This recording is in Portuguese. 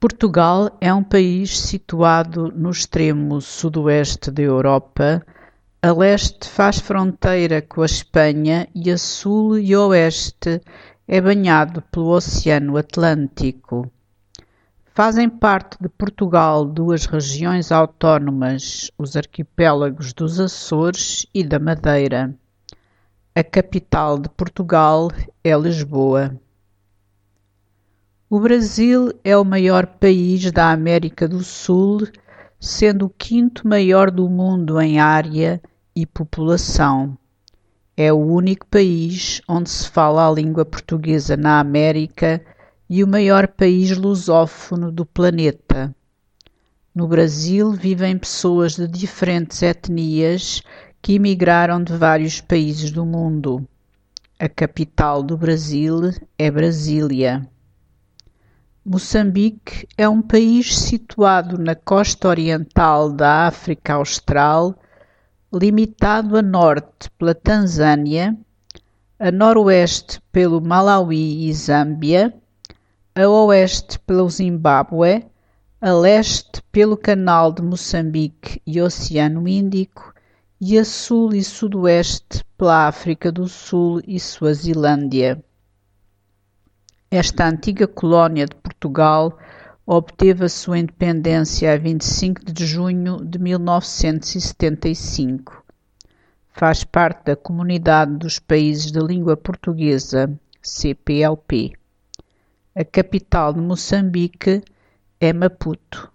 Portugal é um país situado no extremo sudoeste da Europa, a leste faz fronteira com a Espanha e a sul e oeste é banhado pelo Oceano Atlântico. Fazem parte de Portugal duas regiões autónomas, os arquipélagos dos Açores e da Madeira. A capital de Portugal é Lisboa. O Brasil é o maior país da América do Sul, sendo o quinto maior do mundo em área e população. É o único país onde se fala a língua portuguesa na América e o maior país lusófono do planeta. No Brasil vivem pessoas de diferentes etnias que emigraram de vários países do mundo. A capital do Brasil é Brasília. Moçambique é um país situado na costa oriental da África Austral, limitado a norte pela Tanzânia, a noroeste pelo Malawi e Zâmbia, a oeste pelo Zimbábue, a leste pelo Canal de Moçambique e Oceano Índico e a sul e sudoeste pela África do Sul e Suazilândia. Esta antiga colónia de Portugal obteve a sua independência a 25 de junho de 1975. Faz parte da Comunidade dos Países de Língua Portuguesa, CPLP. A capital de Moçambique é Maputo.